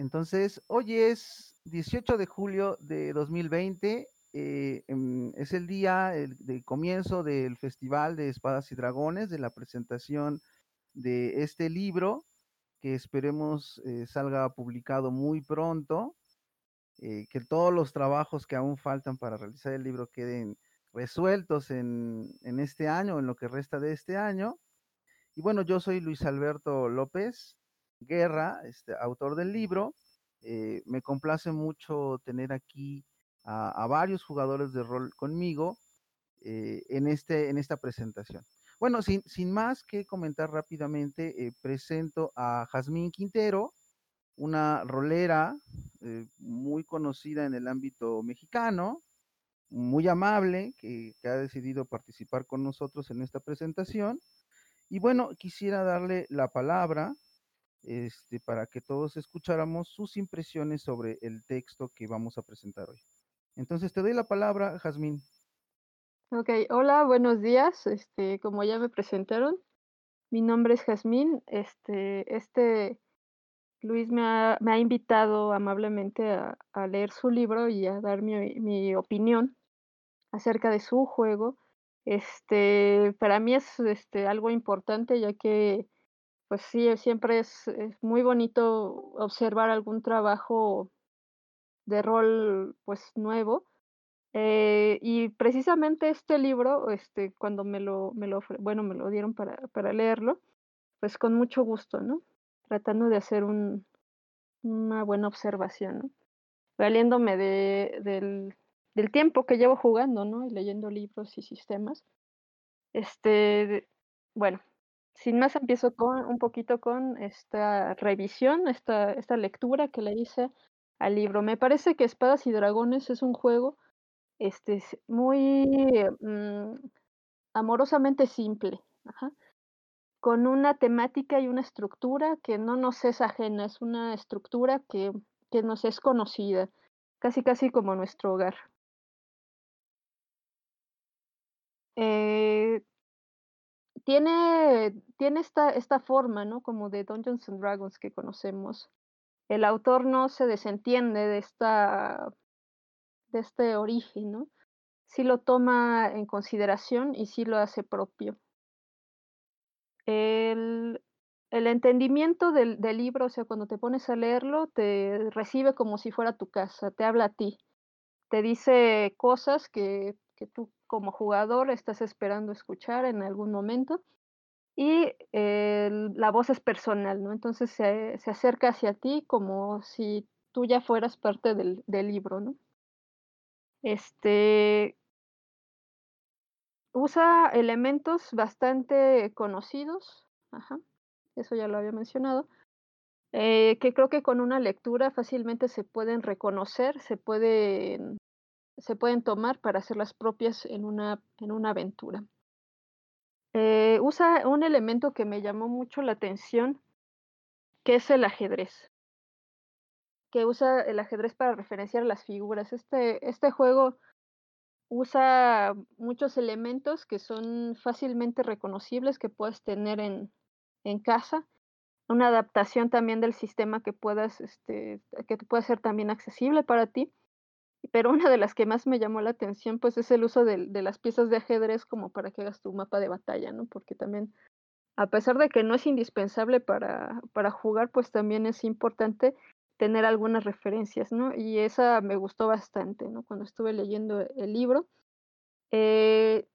Entonces, hoy es 18 de julio de 2020, eh, em, es el día de comienzo del Festival de Espadas y Dragones, de la presentación de este libro, que esperemos eh, salga publicado muy pronto, eh, que todos los trabajos que aún faltan para realizar el libro queden resueltos en, en este año, en lo que resta de este año. Y bueno, yo soy Luis Alberto López Guerra, este, autor del libro. Eh, me complace mucho tener aquí a, varios jugadores de rol conmigo eh, en, este, en esta presentación. Bueno, sin, sin más que comentar rápidamente, eh, presento a Jazmín Quintero, una rolera muy conocida en el ámbito mexicano, muy amable, que, que, ha decidido participar con nosotros en esta presentación. Y bueno, quisiera darle la palabra este, para que todos escucháramos sus impresiones sobre el texto que vamos a presentar hoy. Entonces te doy la palabra, Jazmín. Ok, hola, buenos días. Este, como ya me presentaron, mi nombre es Jazmín. Este, este Luis me ha, invitado amablemente a, a, leer su libro y a dar mi, mi, opinión acerca de su juego. Este, para mí es este, algo importante ya que pues sí, siempre es, muy bonito observar algún trabajo de rol pues nuevo. Eh, y precisamente este libro, este, cuando me lo, me lo, bueno, me lo dieron para, para leerlo, pues con mucho gusto, ¿no? Tratando de hacer un, una buena observación, ¿no? Valiéndome de, del, del tiempo que llevo jugando, ¿no? Y leyendo libros y sistemas. Este, bueno, sin más, empiezo con un poquito con esta revisión, esta, esta lectura que le hice al libro. Me parece que Espadas y Dragones es un juego este, muy mm, amorosamente simple, con una temática y una estructura que no nos es ajena, es una estructura que, que nos es conocida, casi casi como nuestro hogar. Eh, tiene, tiene esta, esta forma, ¿no? Como de Dungeons and Dragons que conocemos. El autor no se desentiende de esta de este origen, ¿no? Sí lo toma en consideración y sí lo hace propio. El, el entendimiento del, del, libro, o sea, cuando te pones a leerlo, te recibe como si fuera tu casa, te habla a ti, te dice cosas que, que tú como jugador estás esperando escuchar en algún momento y la voz es personal, ¿no? Entonces se, se, acerca hacia ti como si tú ya fueras parte del, del libro, ¿no? Este usa elementos bastante conocidos, eso ya lo había mencionado, eh, que creo que con una lectura fácilmente se pueden reconocer, se pueden se pueden tomar para hacerlas propias en una, en una aventura. Eh, usa un elemento que me llamó mucho la atención, que es el ajedrez, que usa el ajedrez para referenciar las figuras. Este, este juego usa muchos elementos que son fácilmente reconocibles que puedes tener en, en casa. Una adaptación también del sistema que puedas, este, que pueda ser también accesible para ti pero una de las que más me llamó la atención, pues es el uso de, de, las piezas de ajedrez como para que hagas tu mapa de batalla, ¿no? Porque también, a pesar de que no es indispensable para, para jugar, pues también es importante tener algunas referencias, ¿no? Y esa me gustó bastante, ¿no? Cuando estuve leyendo el libro. Eh,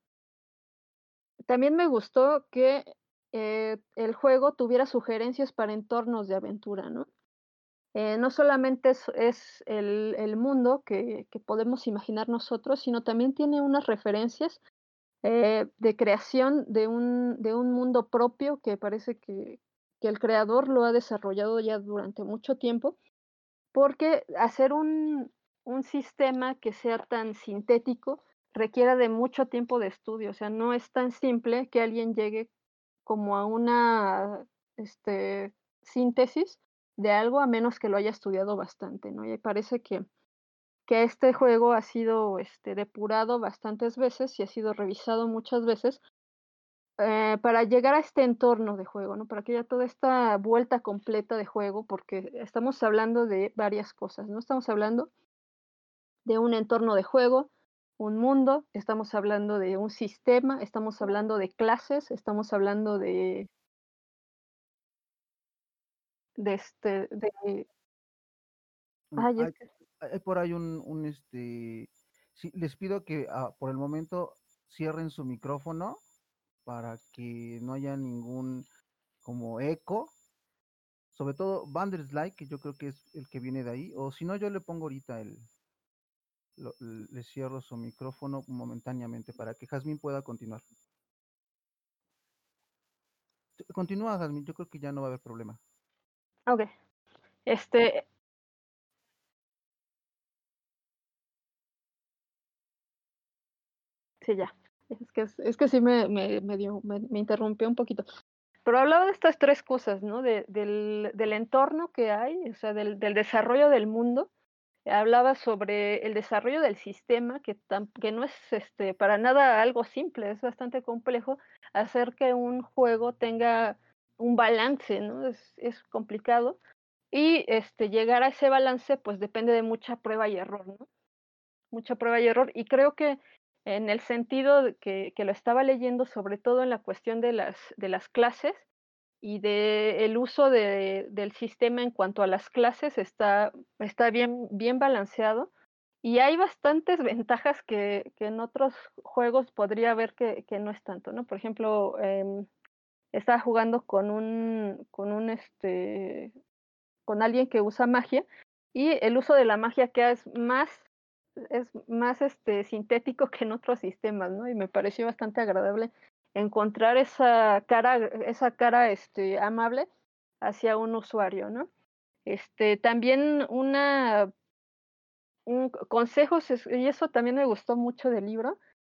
también me gustó que eh, el juego tuviera sugerencias para entornos de aventura, ¿no? Eh, no solamente es, el, mundo que, podemos imaginar nosotros, sino también tiene unas referencias eh, de creación de un, de un mundo propio que parece que, que, el creador lo ha desarrollado ya durante mucho tiempo, porque hacer un, un sistema que sea tan sintético requiere de mucho tiempo de estudio, o sea, no es tan simple que alguien llegue como a una este, síntesis de algo a menos que lo haya estudiado bastante, ¿no? Y parece que, que este juego ha sido este, depurado bastantes veces y ha sido revisado muchas veces eh, para llegar a este entorno de juego, ¿no? Para que haya toda esta vuelta completa de juego, porque estamos hablando de varias cosas, ¿no? Estamos hablando de un entorno de juego, un mundo, estamos hablando de un sistema, estamos hablando de clases, estamos hablando de de este de Mm, hay, hay por ahí un, un este, sí, les pido que ah, por el momento cierren su micrófono para que no haya ningún como eco. Sobre todo Banderslide, que yo creo que es el que viene de ahí. O si no, yo le pongo ahorita el, le cierro su micrófono momentáneamente para que Jazmín pueda continuar. Continúa, Jazmín, yo creo que ya no va a haber problema. Ok. Este, Sí, ya. Es que, es que sí me, me, me, dio, me, interrumpió un poquito. Pero hablaba de estas tres cosas, ¿no? De, del, del, entorno que hay, o sea, del, del, desarrollo del mundo. Hablaba sobre el desarrollo del sistema, que, tam, que no es este, para nada algo simple, es bastante complejo hacer que un juego tenga un balance, ¿no? Es, es complicado. Y este, llegar a ese balance, pues depende de mucha prueba y error, ¿no? Mucha prueba y error. Y creo que en el sentido que, que, lo estaba leyendo sobre todo en la cuestión de las, de las clases y del de uso de, del sistema en cuanto a las clases está, está bien, bien balanceado y hay bastantes ventajas que, que en otros juegos podría haber que, que, no es tanto, ¿no? Por ejemplo, eh, estaba jugando con un, con un este, con alguien que usa magia y el uso de la magia que es más es más este, sintético que en otros sistemas, ¿no? Y me pareció bastante agradable encontrar esa cara, esa cara este, amable hacia un usuario, ¿no? Este, también una un consejos, y eso también me gustó mucho del libro,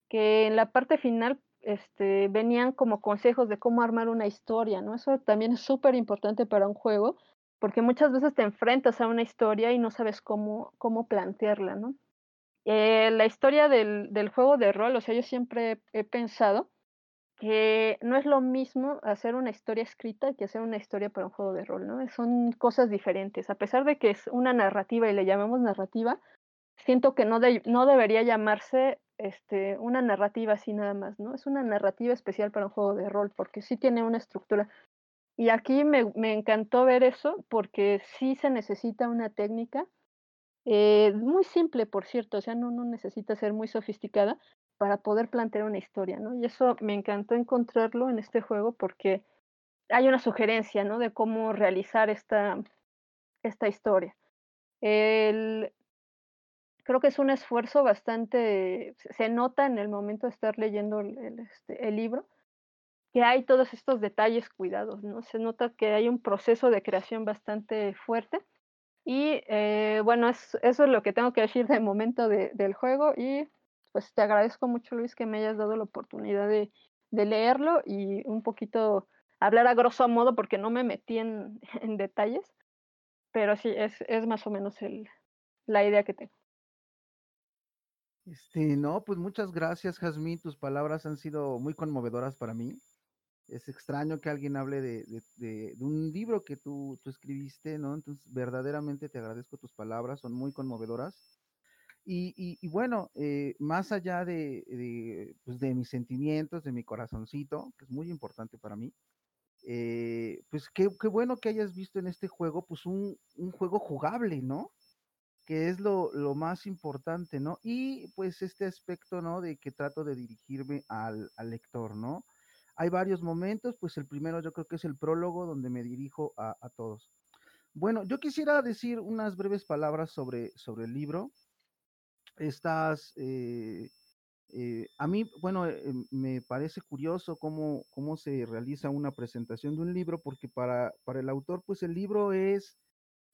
que en la parte final este, venían como consejos de cómo armar una historia, ¿no? Eso también es súper importante para un juego, porque muchas veces te enfrentas a una historia y no sabes cómo, cómo plantearla, ¿no? Eh, la historia del, del, juego de rol, o sea, yo siempre he pensado que no es lo mismo hacer una historia escrita que hacer una historia para un juego de rol, ¿no? Son cosas diferentes. A pesar de que es una narrativa y le llamamos narrativa, siento que no, de, no debería llamarse este, una narrativa así nada más, ¿no? Es una narrativa especial para un juego de rol porque sí tiene una estructura. Y aquí me, me encantó ver eso porque sí se necesita una técnica eh, muy simple, por cierto, o sea, no, no necesita ser muy sofisticada para poder plantear una historia, ¿no? Y eso me encantó encontrarlo en este juego porque hay una sugerencia, ¿no? De cómo realizar esta, esta historia. El, creo que es un esfuerzo bastante, se nota en el momento de estar leyendo el, el, este, el libro, que hay todos estos detalles cuidados, ¿no? Se nota que hay un proceso de creación bastante fuerte y eh, bueno, es, eso es lo que tengo que decir de momento de, del juego y pues te agradezco mucho Luis que me hayas dado la oportunidad de, de leerlo y un poquito hablar a grosso modo porque no me metí en, en detalles, pero sí, es, es más o menos el, la idea que tengo. Este, no, pues muchas gracias, Jazmín. Tus palabras han sido muy conmovedoras para mí es extraño que alguien hable de, de, un libro que tú, tú, escribiste, ¿no? Entonces, verdaderamente te agradezco tus palabras, son muy conmovedoras. Y, y, y bueno, eh, más allá de, pues de mis sentimientos, de mi corazoncito, que es muy importante para mí, eh, pues qué, qué, bueno que hayas visto en este juego, pues un, un juego jugable, ¿no? Que es lo, lo, más importante, ¿no? Y pues este aspecto, ¿no? De que trato de dirigirme al, al lector, ¿no? Hay varios momentos, pues el primero yo creo que es el prólogo donde me dirijo a, a todos. Bueno, yo quisiera decir unas breves palabras sobre, sobre el libro. Estas, eh, eh, a mí, bueno, eh, me parece curioso cómo, cómo se realiza una presentación de un libro, porque para, para el autor, pues el libro es,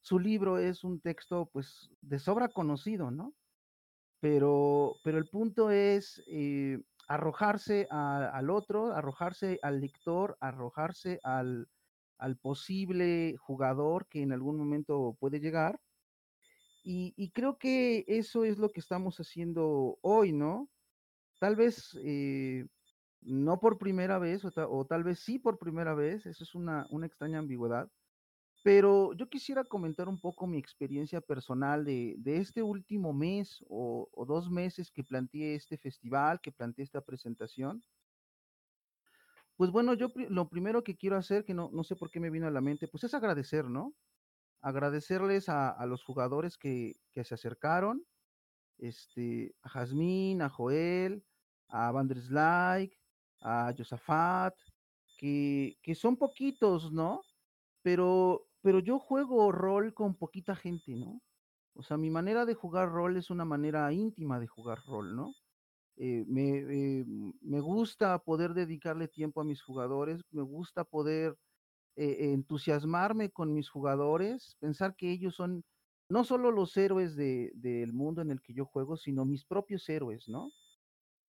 su libro es un texto, pues, de sobra conocido, ¿no? Pero, pero el punto es eh, arrojarse al otro, arrojarse al lector, arrojarse al, posible jugador que en algún momento puede llegar. Y, creo que eso es lo que estamos haciendo hoy, ¿no? Tal vez eh, no por primera vez, o, tal vez sí por primera vez, eso es una extraña ambigüedad, pero yo quisiera comentar un poco mi experiencia personal de, de este último mes o, dos meses que planteé este festival, que planteé esta presentación. Pues bueno, yo lo primero que quiero hacer, que no, no sé por qué me vino a la mente, pues es agradecer, ¿no? Agradecerles a, los jugadores que, que, se acercaron, este, a Jazmín, a Joel, a Like, a Josafat, que, que son poquitos, ¿no? Pero, pero yo juego rol con poquita gente, ¿no? O sea, mi manera de jugar rol es una manera íntima de jugar rol, ¿no? Eh, me, eh, me, gusta poder dedicarle tiempo a mis jugadores, me gusta poder eh, entusiasmarme con mis jugadores, pensar que ellos son no solo los héroes del de, mundo en el que yo juego, sino mis propios héroes, ¿no? O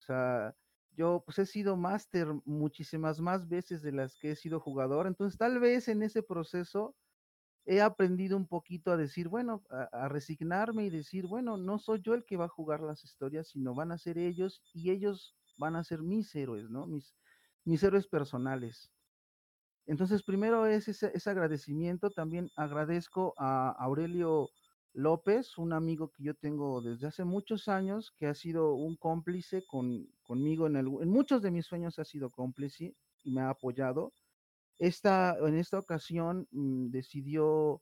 sea, yo pues he sido máster muchísimas más veces de las que he sido jugador, entonces tal vez en ese proceso he aprendido un poquito a decir, bueno, a, resignarme y decir, bueno, no soy yo el que va a jugar las historias, sino van a ser ellos y ellos van a ser mis héroes, ¿no? Mis, mis héroes personales. Entonces, primero es ese, ese agradecimiento, también agradezco a Aurelio López, un amigo que yo tengo desde hace muchos años, que ha sido un cómplice con, conmigo en, en muchos de mis sueños ha sido cómplice y me ha apoyado. En esta ocasión mmm, decidió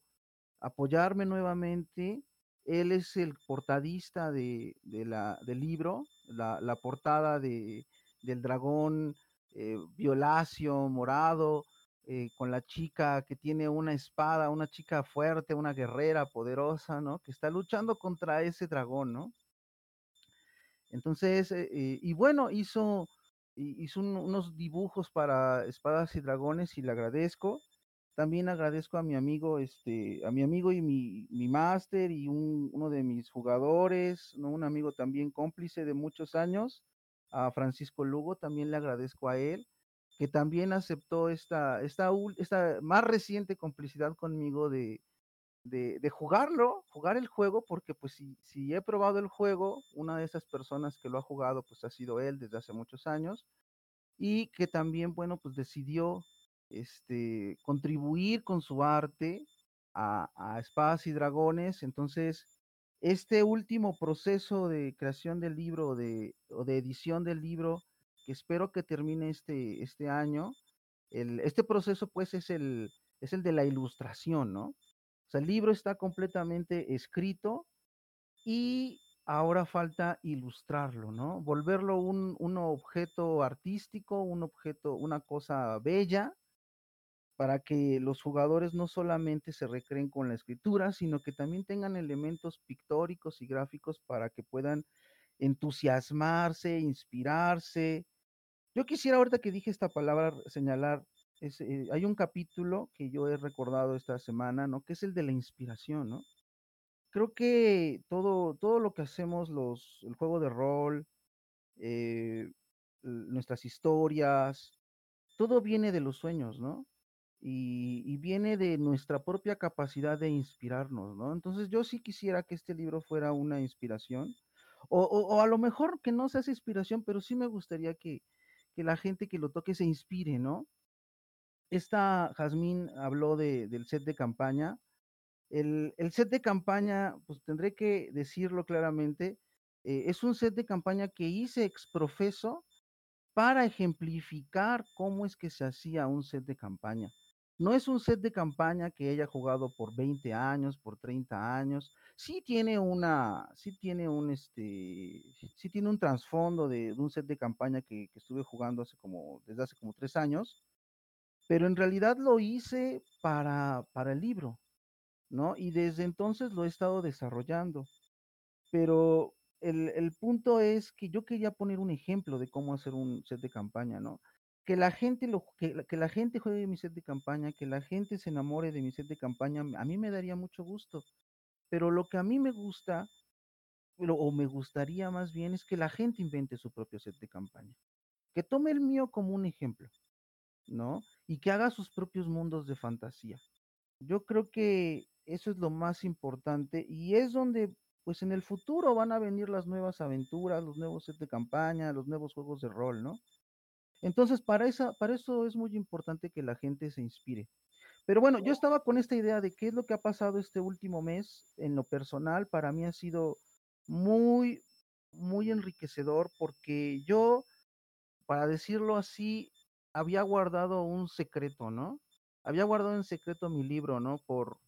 apoyarme nuevamente. Él es el portadista de, la, del libro, la, la portada de, del dragón eh, violáceo, morado, eh, con la chica que tiene una espada, una chica fuerte, una guerrera poderosa, ¿no? Que está luchando contra ese dragón, ¿no? Entonces, eh, y bueno, hizo, hizo un, unos dibujos para espadas y dragones y le agradezco. También agradezco a mi amigo, este, a mi amigo y mi, mi máster y un, uno de mis jugadores, ¿no? un amigo también cómplice de muchos años, a Francisco Lugo, también le agradezco a él que también aceptó esta, esta, esta más reciente complicidad conmigo de, de, jugarlo, jugar el juego, porque pues si, he probado el juego, una de esas personas que lo ha jugado pues ha sido él desde hace muchos años y que también, bueno, pues decidió este, contribuir con su arte a, a Espadas y Dragones. Entonces, este último proceso de creación del libro de, o de edición del libro que espero que termine este, este año. Este proceso pues es el, es el de la ilustración, ¿no? O sea, el libro está completamente escrito y ahora falta ilustrarlo, ¿no? Volverlo un, un objeto artístico, un objeto, una cosa bella, para que los jugadores no solamente se recreen con la escritura, sino que también tengan elementos pictóricos y gráficos para que puedan entusiasmarse, inspirarse. Yo quisiera ahorita que dije esta palabra señalar, es, eh, hay un capítulo que yo he recordado esta semana, ¿no? Que es el de la inspiración, ¿no? Creo que todo, todo lo que hacemos, los, el juego de rol, eh, nuestras historias, todo viene de los sueños, ¿no? Y, y, viene de nuestra propia capacidad de inspirarnos, ¿no? Entonces yo sí quisiera que este libro fuera una inspiración o, o, a lo mejor que no sea esa inspiración, pero sí me gustaría que, que la gente que lo toque se inspire, ¿no? Esta Jazmín habló de, del set de campaña. El, set de campaña, pues tendré que decirlo claramente, eh, es un set de campaña que hice exprofeso para ejemplificar cómo es que se hacía un set de campaña. No es un set de campaña que haya jugado por 20 años, por 30 años. Sí tiene una, sí tiene un, este, sí tiene un trasfondo de, de, un set de campaña que, que, estuve jugando hace como, desde hace como tres años, pero en realidad lo hice para, para el libro, ¿no? Y desde entonces lo he estado desarrollando. Pero el, el punto es que yo quería poner un ejemplo de cómo hacer un set de campaña, ¿no? que la gente lo que, que, la gente juegue mi set de campaña, que la gente se enamore de mi set de campaña, a mí me daría mucho gusto. Pero lo que a mí me gusta, o me gustaría más bien, es que la gente invente su propio set de campaña. Que tome el mío como un ejemplo, ¿no? Y que haga sus propios mundos de fantasía. Yo creo que eso es lo más importante y es donde, pues en el futuro van a venir las nuevas aventuras, los nuevos sets de campaña, los nuevos juegos de rol, ¿no? Entonces, para, esa, para eso es muy importante que la gente se inspire. Pero bueno, yo estaba con esta idea de qué es lo que ha pasado este último mes en lo personal. Para mí ha sido muy, muy enriquecedor porque yo, para decirlo así, había guardado un secreto, ¿no? Había guardado en secreto mi libro, ¿no? Por,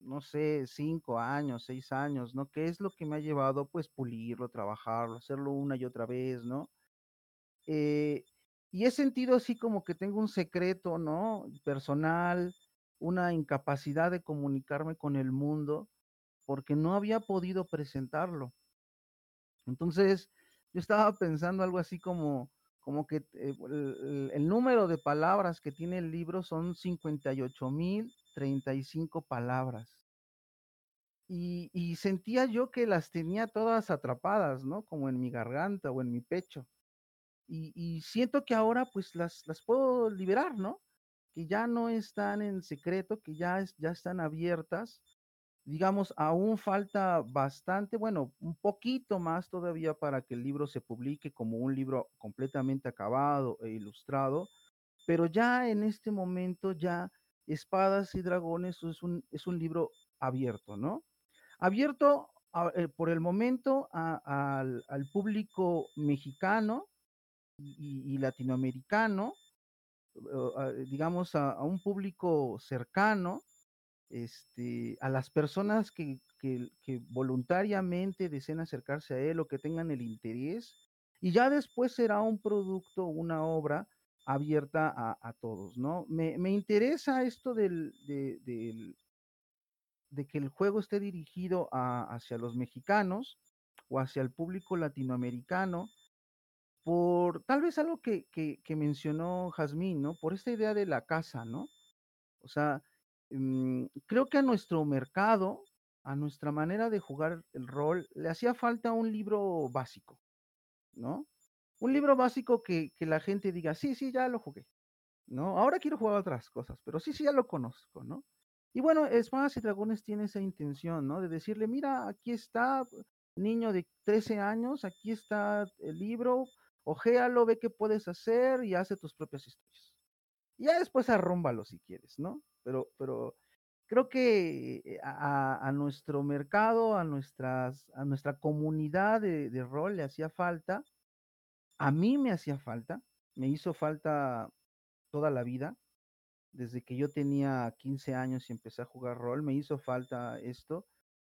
no sé, cinco años, seis años, ¿no? ¿Qué es lo que me ha llevado, pues, pulirlo, trabajarlo, hacerlo una y otra vez, ¿no? Eh, y he sentido así como que tengo un secreto, ¿no? Personal, una incapacidad de comunicarme con el mundo, porque no había podido presentarlo. Entonces, yo estaba pensando algo así como, como que eh, el, número de palabras que tiene el libro son 58.035 palabras. Y, y, sentía yo que las tenía todas atrapadas, ¿no? Como en mi garganta o en mi pecho. Y, siento que ahora pues las, las puedo liberar, ¿no? Que ya no están en secreto, que ya, ya están abiertas digamos, aún falta bastante, bueno, un poquito más todavía para que el libro se publique como un libro completamente acabado e ilustrado, pero ya en este momento ya Espadas y Dragones es un, es un libro abierto, ¿no? Abierto a, eh, por el momento al, al, público mexicano y, latinoamericano, uh, digamos, a, un público cercano, este, a las personas que, voluntariamente deseen acercarse a él o que tengan el interés, y ya después será un producto, una obra abierta a, todos, ¿no? Me, me, interesa esto del, de, que el juego esté dirigido hacia los mexicanos o hacia el público latinoamericano, por tal vez algo que, que, mencionó Jazmín, ¿no? Por esta idea de la casa, ¿no? O sea, creo que a nuestro mercado, a nuestra manera de jugar el rol, le hacía falta un libro básico, ¿no? Un libro básico que, que, la gente diga, sí, sí, ya lo jugué, ¿no? Ahora quiero jugar otras cosas, pero sí, sí, ya lo conozco, ¿no? Y bueno, Espadas y Dragones tiene esa intención, ¿no? De decirle, mira, aquí está, niño de 13 años, aquí está el libro, ojéalo, ve qué puedes hacer y hace tus propias historias. Ya después arrúmbalo si quieres, ¿no? Pero, pero creo que eh, a, nuestro mercado, a, nuestras, a nuestra comunidad de, de, rol le hacía falta, a mí me hacía falta, me hizo falta toda la vida, desde que yo tenía 15 años y empecé a jugar rol, me hizo falta esto.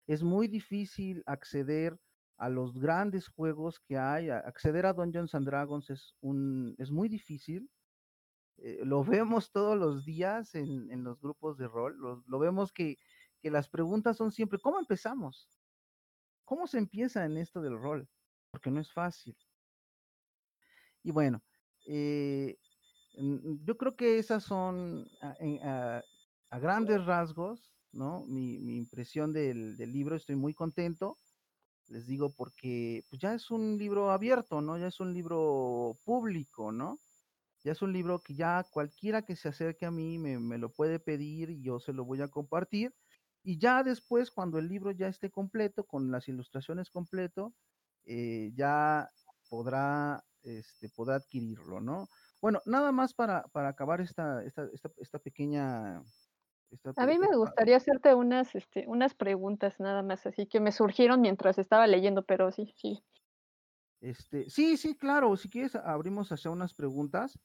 Es muy difícil acceder a los grandes juegos que hay, acceder a Dungeons and Dragons es, un, es muy difícil eh, lo vemos todos los días en, en los grupos de rol, lo, vemos que, que, las preguntas son siempre, ¿cómo empezamos? ¿Cómo se empieza en esto del rol? Porque no es fácil. Y bueno, eh, yo creo que esas son a grandes rasgos, ¿no? Mi, mi impresión del, del, libro, estoy muy contento, les digo, porque pues ya es un libro abierto, ¿no? Ya es un libro público, ¿no? Ya es un libro que ya cualquiera que se acerque a mí me, me, lo puede pedir y yo se lo voy a compartir. Y ya después, cuando el libro ya esté completo, con las ilustraciones completo, eh, ya podrá, este, podrá adquirirlo, ¿no? Bueno, nada más para, para acabar esta, esta, esta, esta pequeña... Esta, a mí me gustaría hacerte unas, este, unas preguntas nada más, así que me surgieron mientras estaba leyendo, pero sí, sí. Este, sí, sí, claro, si quieres abrimos hacia unas preguntas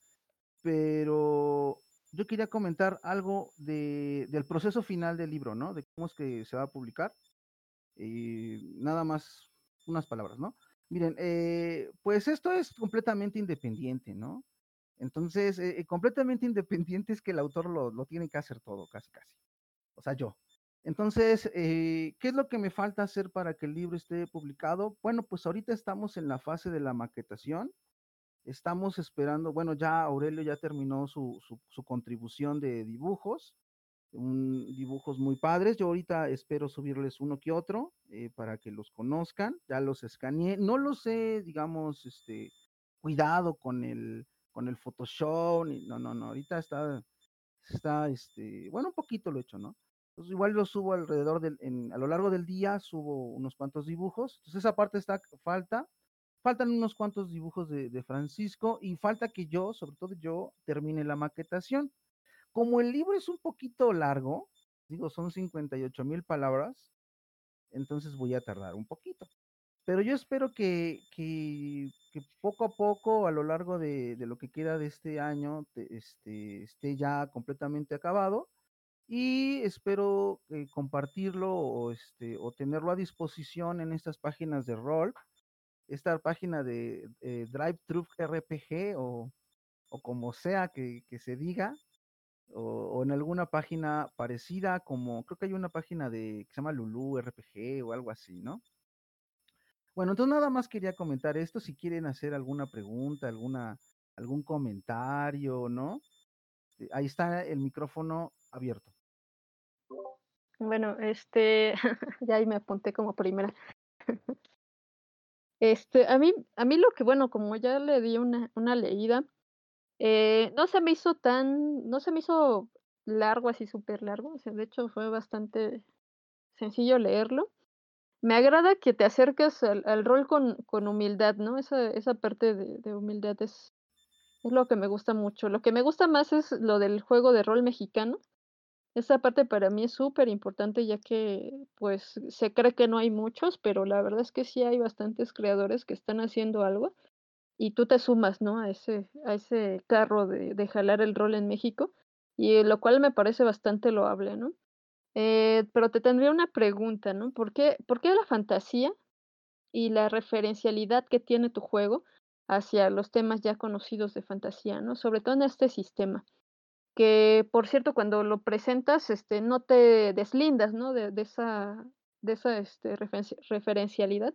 pero yo quería comentar algo de, del proceso final del libro, ¿no? De cómo es que se va a publicar. Y nada más unas palabras, ¿no? Miren, eh, pues esto es completamente independiente, ¿no? Entonces, eh, completamente independiente es que el autor lo, lo, tiene que hacer todo, casi, casi. O sea, yo. Entonces, eh, ¿qué es lo que me falta hacer para que el libro esté publicado? Bueno, pues ahorita estamos en la fase de la maquetación. Estamos esperando, bueno, ya Aurelio ya terminó su, su, su contribución de dibujos, un, dibujos muy padres. Yo ahorita espero subirles uno que otro eh, para que los conozcan. Ya los escaneé. No los he, digamos, este, cuidado con el, con el Photoshop. Ni, no, no, no. Ahorita está, está, este, bueno, un poquito lo he hecho, ¿no? Entonces igual lo subo alrededor del, en, a lo largo del día, subo unos cuantos dibujos. Entonces esa parte está falta faltan unos cuantos dibujos de, Francisco y falta que yo, sobre todo yo, termine la maquetación. Como el libro es un poquito largo, digo, son 58 mil palabras, entonces voy a tardar un poquito. Pero yo espero que, que, poco a poco, a lo largo de, lo que queda de este año, este, esté ya completamente acabado y espero eh, compartirlo o, este, o tenerlo a disposición en estas páginas de rol, esta página de eh, RPG o, como sea que, se diga, o, en alguna página parecida, como creo que hay una página de que se llama Lulu RPG o algo así, ¿no? Bueno, entonces nada más quería comentar esto, si quieren hacer alguna pregunta, alguna, algún comentario, ¿no? Eh, ahí está el micrófono abierto. Bueno, este, ya ahí me apunté como primera. Este, a mí, a mí lo que, bueno, como ya le di una, una leída, eh, no se me hizo tan, no se me hizo largo, así súper largo, o sea, de hecho fue bastante sencillo leerlo. Me agrada que te acerques al, al rol con, con, humildad, ¿no? Esa, esa parte de, de humildad es, es lo que me gusta mucho. Lo que me gusta más es lo del juego de rol mexicano, esa parte para mí es súper importante, ya que, pues, se cree que no hay muchos, pero la verdad es que sí hay bastantes creadores que están haciendo algo, y tú te sumas, ¿no? A ese a ese carro de de jalar el rol en México, y lo cual me parece bastante loable, ¿no? Eh, pero te tendría una pregunta, ¿no? ¿Por qué por qué la fantasía y la referencialidad que tiene tu juego hacia los temas ya conocidos de fantasía, ¿no? Sobre todo en este sistema que por cierto, cuando lo presentas, este, no te deslindas, ¿no? De, de esa, de esa este, referencialidad,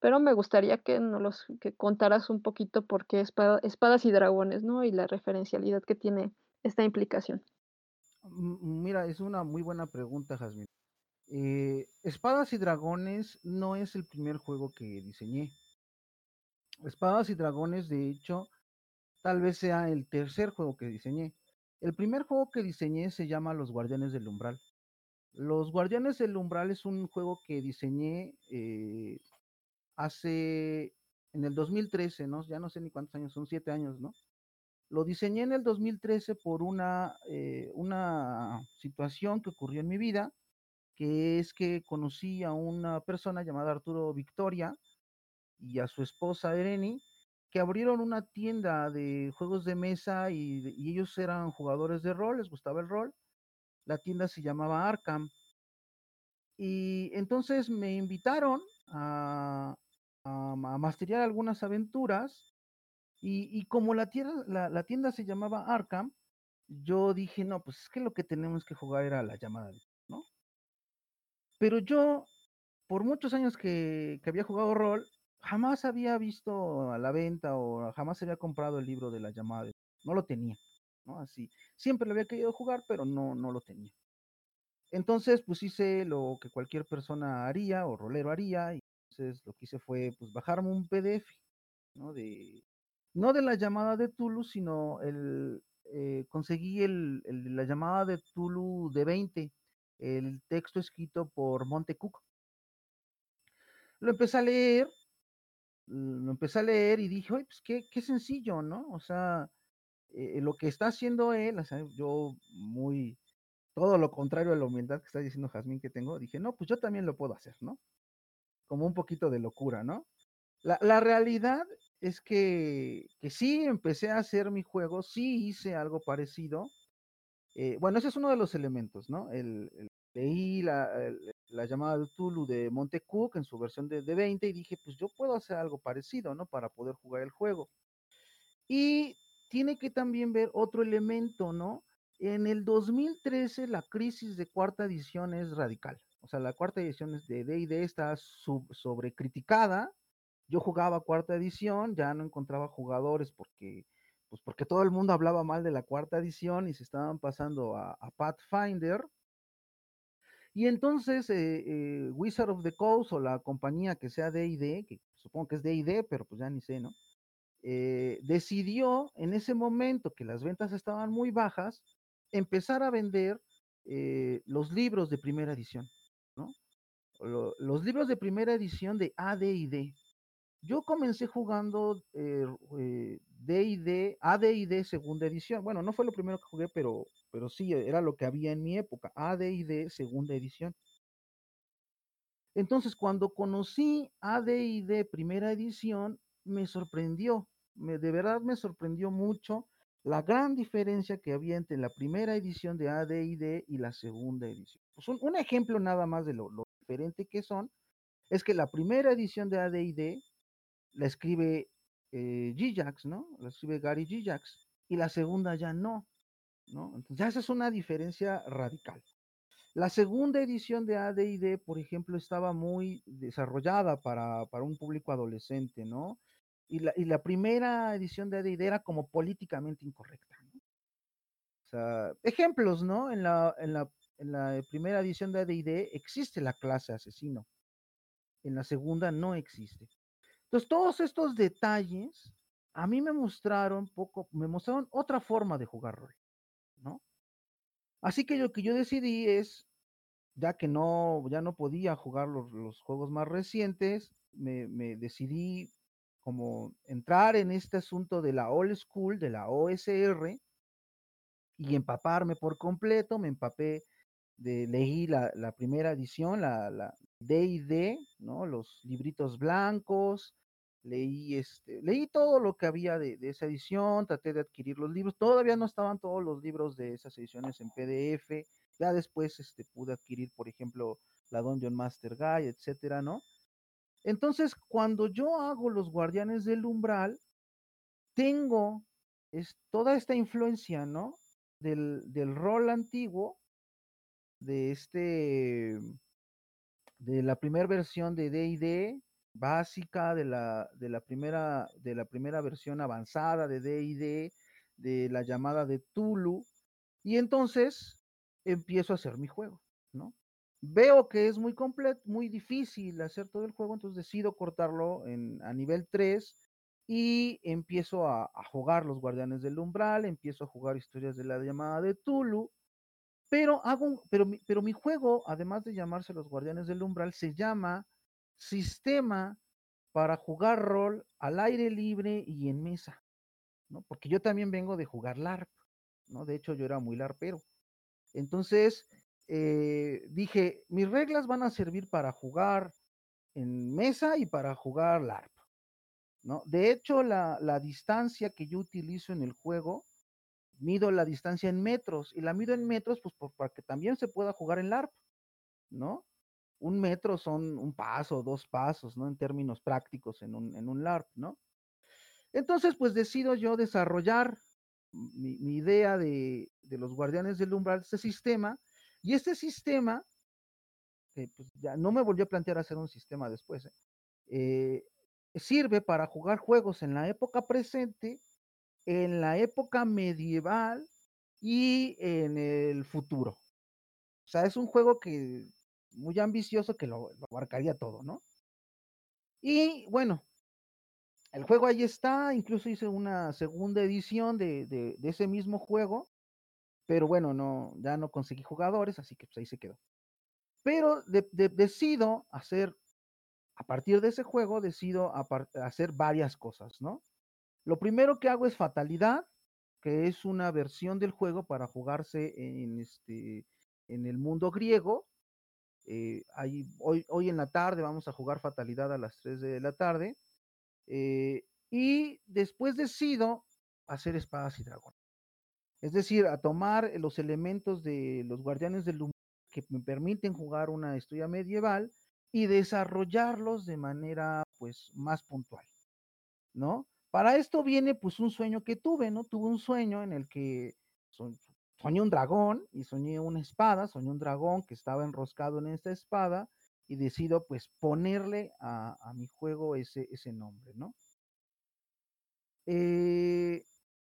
pero me gustaría que nos los, que contaras un poquito por qué espadas y dragones, ¿no? Y la referencialidad que tiene esta implicación. Mira, es una muy buena pregunta, Jasmine. Eh, espadas y Dragones no es el primer juego que diseñé. Espadas y Dragones, de hecho, tal vez sea el tercer juego que diseñé. El primer juego que diseñé se llama Los Guardianes del Umbral. Los Guardianes del Umbral es un juego que diseñé eh, hace en el 2013, ¿no? Ya no sé ni cuántos años, son siete años, ¿no? Lo diseñé en el 2013 por una, eh, una situación que ocurrió en mi vida, que es que conocí a una persona llamada Arturo Victoria y a su esposa Ereni, que abrieron una tienda de juegos de mesa y, ellos eran jugadores de rol, les gustaba el rol. La tienda se llamaba Arkham. Y entonces me invitaron a, a, algunas aventuras. Y, como la tienda, la, tienda se llamaba Arkham, yo dije, no, pues es que lo que tenemos que jugar era la llamada, ¿no? Pero yo, por muchos años que, que había jugado rol, jamás había visto a la venta o jamás había comprado el libro de la llamada. No lo tenía. Así. Siempre lo había querido jugar, pero no, no lo tenía. Entonces, pues hice lo que cualquier persona haría o rolero haría. Entonces lo que hice fue, pues, bajarme un PDF, ¿no? De, no de la llamada de Tulu, sino el, eh, conseguí el, el, la llamada de Tulu de 20, el texto escrito por Monte Cook. Lo empecé a leer lo empecé a leer y dije, oye, pues qué, qué sencillo, ¿no? O sea, eh, lo que está haciendo él, o sea, yo muy, todo lo contrario a la humildad que está diciendo Jazmín que tengo, dije, no, pues yo también lo puedo hacer, ¿no? Como un poquito de locura, ¿no? La, la realidad es que, que sí empecé a hacer mi juego, sí hice algo parecido. Eh, bueno, ese es uno de los elementos, ¿no? El, leí la, la llamada de Tulu de Montecook en su versión de, de 20 y dije, pues yo puedo hacer algo parecido, ¿no? Para poder jugar el juego. Y tiene que también ver otro elemento, ¿no? En el 2013 la crisis de cuarta edición es radical. O sea, la cuarta edición de D&D está sobrecriticada. Yo jugaba cuarta edición, ya no encontraba jugadores porque, pues porque todo el mundo hablaba mal de la cuarta edición y se estaban pasando a Pathfinder. Y entonces eh, eh, Wizard of the Coast o la compañía que sea D&D, que supongo que es D&D, pero pues ya ni sé, ¿no? Eh, decidió en ese momento que las ventas estaban muy bajas, empezar a vender los libros de primera edición, ¿no? los libros de primera edición de AD&D. yo comencé jugando D&D, AD&D segunda edición. Bueno, no fue lo primero que jugué, pero, pero sí, era lo que había en mi época, AD&D segunda edición. Entonces, cuando conocí AD&D primera edición, me sorprendió, me, de verdad me sorprendió mucho la gran diferencia que había entre la primera edición de AD&D y la segunda edición. Pues un, ejemplo nada más de lo, diferente que son, es que la primera edición de AD&D la escribe eh, G-Jax, ¿no? La escribe Gary G-Jax, y la segunda ya no, Entonces ya esa es una diferencia radical. La segunda edición de AD&D, por ejemplo, estaba muy desarrollada para, para un público adolescente, ¿no? Y la, y la primera edición de AD&D era como políticamente incorrecta, ¿no? Ejemplos, ¿no? En la, en la, en la primera edición de AD&D existe la clase asesino. En la segunda no existe. Entonces, todos estos detalles a mí me mostraron poco, me mostraron otra forma de jugar rol. Así que lo que yo decidí es, ya que no, ya no podía jugar los, los juegos más recientes, me, me, decidí como entrar en este asunto de la old school, de la OSR, y empaparme por completo, me empapé de, leí la, la primera edición, la, la D&D, ¿no? Los libritos blancos, leí este, leí todo lo que había de, esa edición, traté de adquirir los libros, todavía no estaban todos los libros de esas ediciones en PDF, ya después este, pude adquirir, por ejemplo, la Dungeon Master Guide, etcétera, ¿no? Entonces, cuando yo hago los guardianes del umbral, tengo es, toda esta influencia, ¿no? Del, del rol antiguo, de este, de la primera versión de D&D, básica, de la, de la primera, de la primera versión avanzada de D&D, de la llamada de Tulu, y entonces empiezo a hacer mi juego, ¿no? veo que es muy completo, muy difícil hacer todo el juego, entonces decido cortarlo en, a nivel 3 y empiezo a, jugar los Guardianes del Umbral, empiezo a jugar historias de la llamada de Tulu, pero hago, pero mi juego, además de llamarse los Guardianes del Umbral, se llama Sistema para jugar rol al aire libre y en mesa, ¿no? Porque yo también vengo de jugar LARP, ¿no? De hecho, yo era muy larpero. Entonces, eh, dije, mis reglas van a servir para jugar en mesa y para jugar LARP. ¿no? De hecho, la, la, distancia que yo utilizo en el juego, mido la distancia en metros y la mido en metros pues para que también se pueda jugar en LARP, ¿no? Un metro son un paso, dos pasos, ¿no? En términos prácticos en un, en un LARP, ¿no? Entonces, pues decido yo desarrollar mi, mi idea de, de, los guardianes del umbral, este sistema, y este sistema, eh, pues ya no me volvió a plantear hacer un sistema después, ¿eh? Eh, sirve para jugar juegos en la época presente, en la época medieval y en el futuro. O sea, es un juego que muy ambicioso que lo, abarcaría todo, ¿no? Y bueno, el juego ahí está, incluso hice una segunda edición de, de, ese mismo juego, pero bueno, no, ya no conseguí jugadores, así que pues ahí se quedó. Pero de, de, decido hacer, a partir de ese juego, decido hacer varias cosas, ¿no? Lo primero que hago es Fatalidad, que es una versión del juego para jugarse en, este, en el mundo griego. Eh, hoy en la tarde vamos a jugar Fatalidad a las 3 de la tarde. Eh, y después decido hacer espadas y dragones. Es decir, a tomar los elementos de los guardianes del humor que me permiten jugar una historia medieval y desarrollarlos de manera pues más puntual, ¿no? Para esto viene pues un sueño que tuve, ¿no? Tuve un sueño en el que soñé un dragón y soñé una espada, soñé un dragón que estaba enroscado en esta espada y decido pues ponerle a, mi juego ese, ese nombre, ¿no? Eh,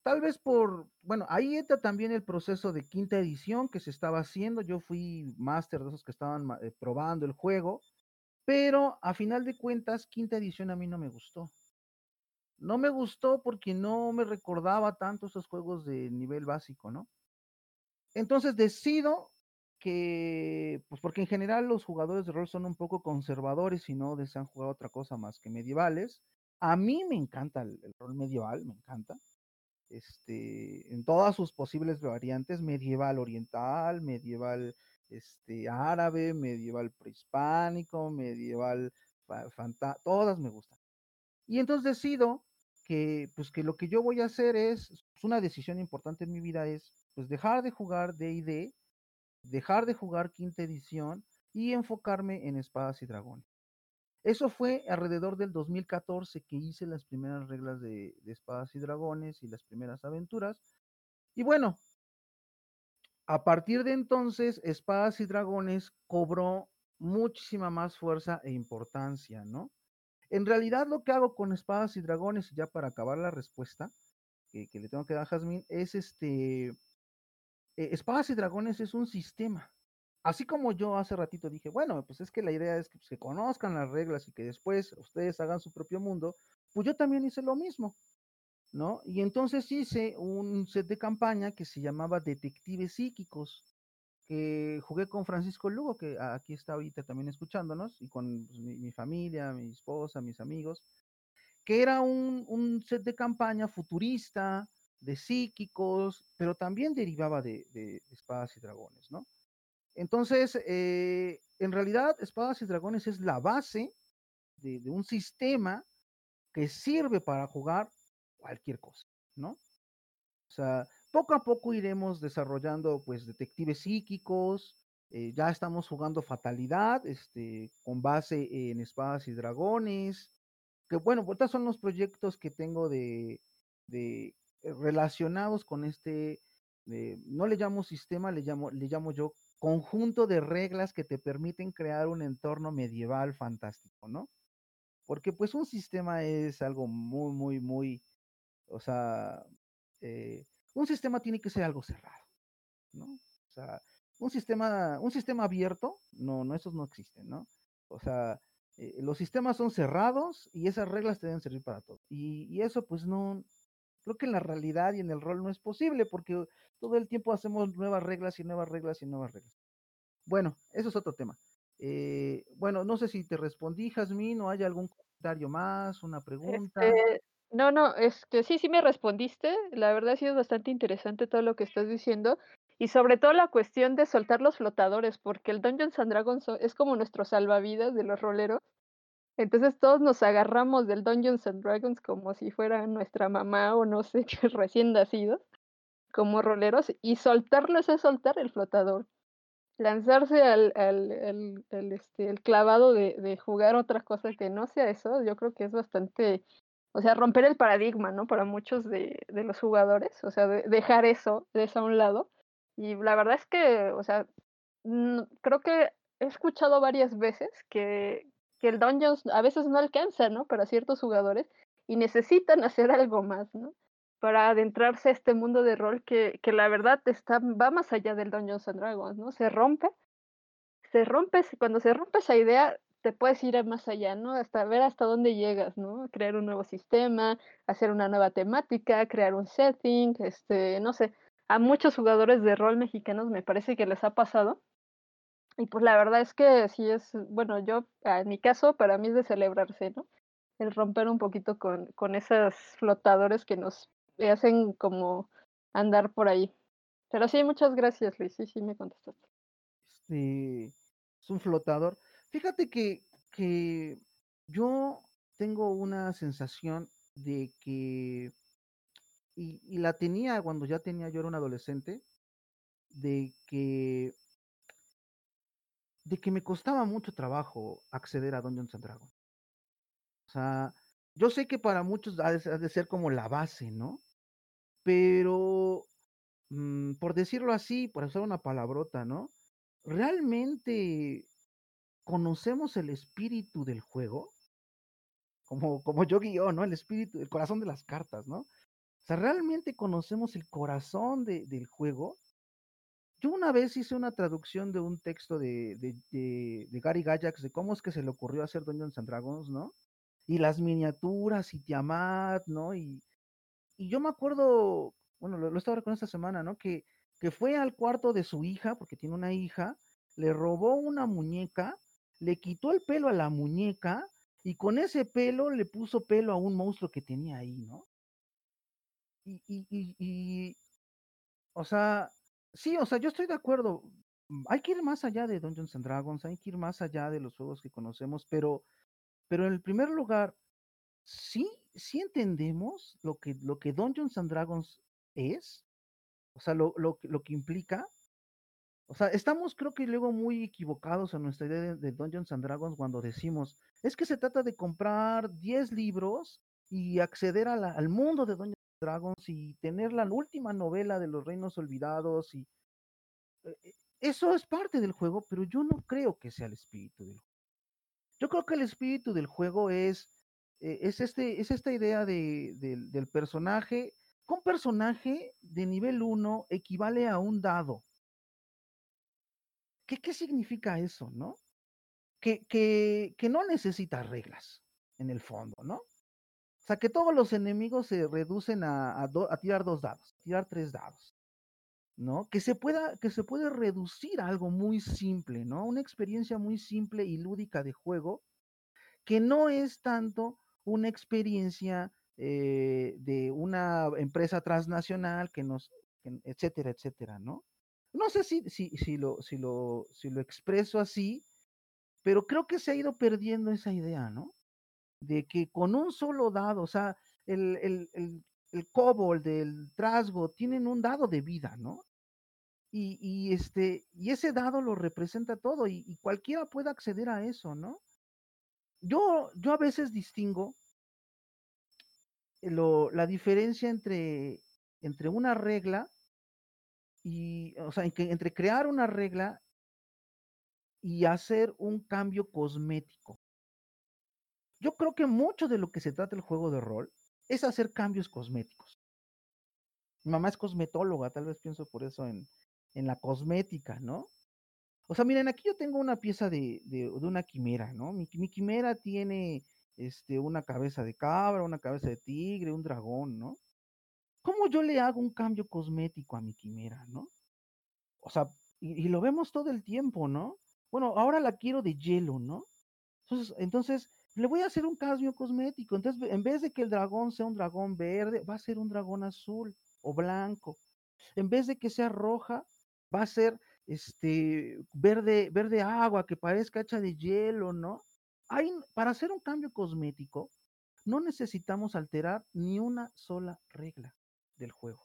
Tal vez por, bueno, ahí entra también el proceso de quinta edición que se estaba haciendo. Yo fui máster de esos que estaban eh, probando el juego, pero a final de cuentas, quinta edición a mí no me gustó. No me gustó porque no me recordaba tanto esos juegos de nivel básico, ¿no? Entonces decido que, pues porque en general los jugadores de rol son un poco conservadores y no desean jugar otra cosa más que medievales. A mí me encanta el, rol medieval, me encanta. Este, en todas sus posibles variantes, medieval oriental, medieval este, árabe, medieval prehispánico, medieval todas me gustan. Y entonces decido que, pues, que lo que yo voy a hacer es, pues, una decisión importante en mi vida es, pues, dejar de jugar D&D, dejar de jugar quinta edición y enfocarme en espadas y dragones. Eso fue alrededor del 2014 que hice las primeras reglas de, espadas y dragones y las primeras aventuras. Y bueno, a partir de entonces, espadas y dragones cobró muchísima más fuerza e importancia, ¿no? En realidad lo que hago con espadas y dragones, ya para acabar la respuesta que, le tengo que dar a Jazmín, es este, eh, espadas y dragones es un sistema. Así como yo hace ratito dije, bueno, pues es que la idea es que se conozcan las reglas y que después ustedes hagan su propio mundo, pues yo también hice lo mismo, ¿no? Y entonces hice un set de campaña que se llamaba Detectives Psíquicos que jugué con Francisco Lugo, que aquí está ahorita también escuchándonos, y con pues, mi, familia, mi esposa, mis amigos, que era un, set de campaña futurista, de psíquicos, pero también derivaba de, espadas y dragones, ¿no? Entonces, eh, en realidad, espadas y dragones es la base de, un sistema que sirve para jugar cualquier cosa, ¿no? O sea, poco a poco iremos desarrollando pues detectives psíquicos, eh, ya estamos jugando fatalidad, este, con base en espadas y dragones, que bueno, estos son los proyectos que tengo de, relacionados con este, no le llamo sistema, le llamo, le llamo yo conjunto de reglas que te permiten crear un entorno medieval fantástico, ¿no? Porque pues un sistema es algo muy, muy, muy, o sea, eh, un sistema tiene que ser algo cerrado, ¿no? O sea, un sistema, un sistema abierto, no, no, esos no existen, ¿no? O sea, eh, los sistemas son cerrados y esas reglas te deben servir para todo. Y, eso, pues no, creo que en la realidad y en el rol no es posible porque todo el tiempo hacemos nuevas reglas y nuevas reglas y nuevas reglas. Bueno, eso es otro tema. Eh, bueno, no sé si te respondí, Jazmín, o hay algún comentario más, una pregunta. Este, no, no, es que sí, sí me respondiste. La verdad ha sido bastante interesante todo lo que estás diciendo. Y sobre todo la cuestión de soltar los flotadores, porque el Dungeons and Dragons es como nuestro salvavidas de los roleros. Entonces todos nos agarramos del Dungeons and Dragons como si fuera nuestra mamá o no sé, qué recién nacidos, como roleros, y soltarlos es soltar el flotador. Lanzarse al, al, este, el clavado de, de jugar otra cosa que no sea eso, yo creo que es bastante o sea, romper el paradigma, ¿no? Para muchos de, de los jugadores, o sea, dejar eso, de eso a un lado. Y la verdad es que, o sea, creo que he escuchado varias veces que, que el Dungeons a veces no alcanza, ¿no? Para ciertos jugadores y necesitan hacer algo más, ¿no? Para adentrarse a este mundo de rol que, que la verdad está, va más allá del Dungeons and Dragons, ¿no? Se rompe, se rompe, cuando se rompe esa idea, te puedes ir más allá, ¿no? Hasta ver hasta dónde llegas, ¿no? Crear un nuevo sistema, hacer una nueva temática, crear un setting, este, no sé, a muchos jugadores de rol mexicanos me parece que les ha pasado. Y pues la verdad es que sí es, bueno, yo, en mi caso, para mí es de celebrarse, ¿no? El romper un poquito con, con esos flotadores que nos hacen como andar por ahí. Pero sí, muchas gracias, Luis. Sí, sí, me contestaste. Sí, es un flotador. Fíjate que, que yo tengo una sensación de que, y, la tenía cuando ya tenía yo era un adolescente, de que, de que me costaba mucho trabajo acceder a Dungeons and Dragons. O sea, yo sé que para muchos ha de, ser como la base, ¿no? Pero, mm, por decirlo así, por usar una palabrota, ¿no? Realmente conocemos el espíritu del juego, como, como yo guió, ¿no? El espíritu, el corazón de las cartas, ¿no? O sea, realmente conocemos el corazón de, del juego. Yo una vez hice una traducción de un texto de, de, de, Gary Gajax de cómo es que se le ocurrió hacer Dungeons and Dragons, ¿no? Y las miniaturas y Tiamat, ¿no? Y, y yo me acuerdo, bueno, lo, lo estaba recordando esta semana, ¿no? Que, que fue al cuarto de su hija, porque tiene una hija, le robó una muñeca le quitó el pelo a la muñeca y con ese pelo le puso pelo a un monstruo que tenía ahí, ¿no? Y, y, y, y o sea, sí, o sea, yo estoy de acuerdo. Mm, hay que ir más allá de Dungeons and Dragons, hay que ir más allá de los juegos que conocemos, pero, pero en el primer lugar, sí, sí entendemos lo que, lo que Dungeons and Dragons es, o sea, lo, lo, lo que implica. O sea, estamos creo que luego muy equivocados en nuestra idea de, Dungeons and Dragons cuando decimos, es que se trata de comprar 10 libros y acceder al mundo de Dungeons Dragons y tener la última novela de los reinos olvidados y eh, eh, eso es parte del juego, pero yo no creo que sea el espíritu del juego. Yo creo que el espíritu del juego es, eh, es, este, es esta idea de, del personaje. Un personaje de nivel 1 equivale a un dado. ¿Qué, qué significa eso, no? Que, que, que no necesita reglas, en el fondo, ¿no? O sea, que todos los enemigos se reducen a, a, tirar dos dados, tirar tres dados. ¿no? Que se pueda, que se puede reducir a algo muy simple, ¿no? Una experiencia muy simple y lúdica de juego, que no es tanto una experiencia eh, de una empresa transnacional que nos, etcétera, etcétera, ¿no? No sé si, si, si, lo, si, lo, si lo expreso así, pero creo que se ha ido perdiendo esa idea, ¿no? De que con un solo dado, o sea, el, el, el, el kobold, el trasgo, tienen un dado de vida, ¿no? Y, y, este, y ese dado lo representa todo y, cualquiera puede acceder a eso, ¿no? Yo, yo a veces distingo la diferencia entre, entre una regla y, o sea, entre crear una regla y hacer un cambio cosmético. Yo creo que mucho de lo que se trata el juego de rol es hacer cambios cosméticos. Mi mamá es cosmetóloga, tal vez pienso por eso en, en la cosmética, ¿no? O sea, miren, aquí yo tengo una pieza de, de, una quimera, ¿no? Mi, quimera tiene este, una cabeza de cabra, una cabeza de tigre, un dragón, ¿no? ¿Cómo yo le hago un cambio cosmético a mi quimera, ¿no? O sea, y, y lo vemos todo el tiempo, ¿no? Bueno, ahora la quiero de hielo, ¿no? Entonces, entonces le voy a hacer un cambio cosmético. Entonces, en vez de que el dragón sea un dragón verde, va a ser un dragón azul o blanco. En vez de que sea roja, va a ser este verde, verde agua que parezca hecha de hielo, ¿no? Hay, para hacer un cambio cosmético, no necesitamos alterar ni una sola regla del juego.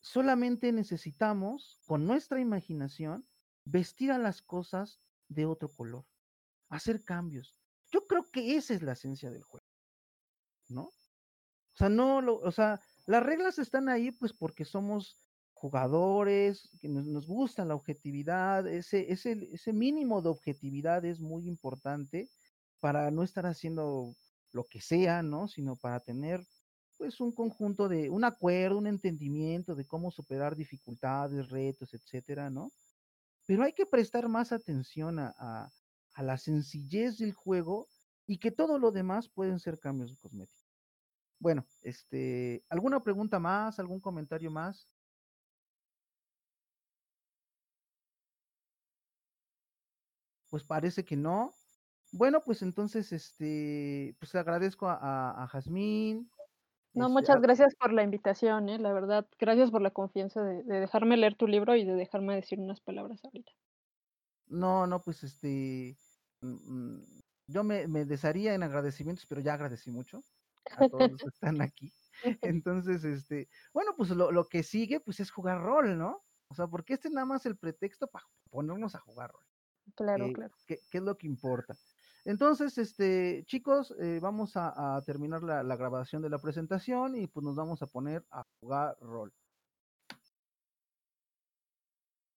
Solamente necesitamos, con nuestra imaginación, vestir a las cosas de otro color hacer cambios. Yo creo que esa es la esencia del juego, ¿no? O sea, no, lo, o sea, las reglas están ahí pues porque somos jugadores, que nos, gusta la objetividad, ese, ese, ese mínimo de objetividad es muy importante para no estar haciendo lo que sea, ¿no? Sino para tener pues un conjunto de, un acuerdo, un entendimiento de cómo superar dificultades, retos, etcétera, ¿no? Pero hay que prestar más atención a, a la sencillez del juego y que todo lo demás pueden ser cambios cosméticos. Bueno, este, ¿alguna pregunta más? ¿Algún comentario más? Pues parece que no. Bueno, pues entonces, este, pues agradezco a, a, Jazmín. No, este, muchas gracias por la invitación, ¿eh? la verdad, gracias por la confianza de, de, dejarme leer tu libro y de dejarme decir unas palabras ahorita. No, no, pues este, mm, yo me, me desharía en agradecimientos, pero ya agradecí mucho a todos los que están aquí. Entonces, este, bueno, pues lo, lo, que sigue, pues es jugar rol, ¿no? O sea, porque este es nada más el pretexto para ponernos a jugar rol. Claro, claro. ¿qué, ¿Qué, es lo que importa? Entonces, este, chicos, eh, vamos a, a terminar la, la, grabación de la presentación y pues nos vamos a poner a jugar rol.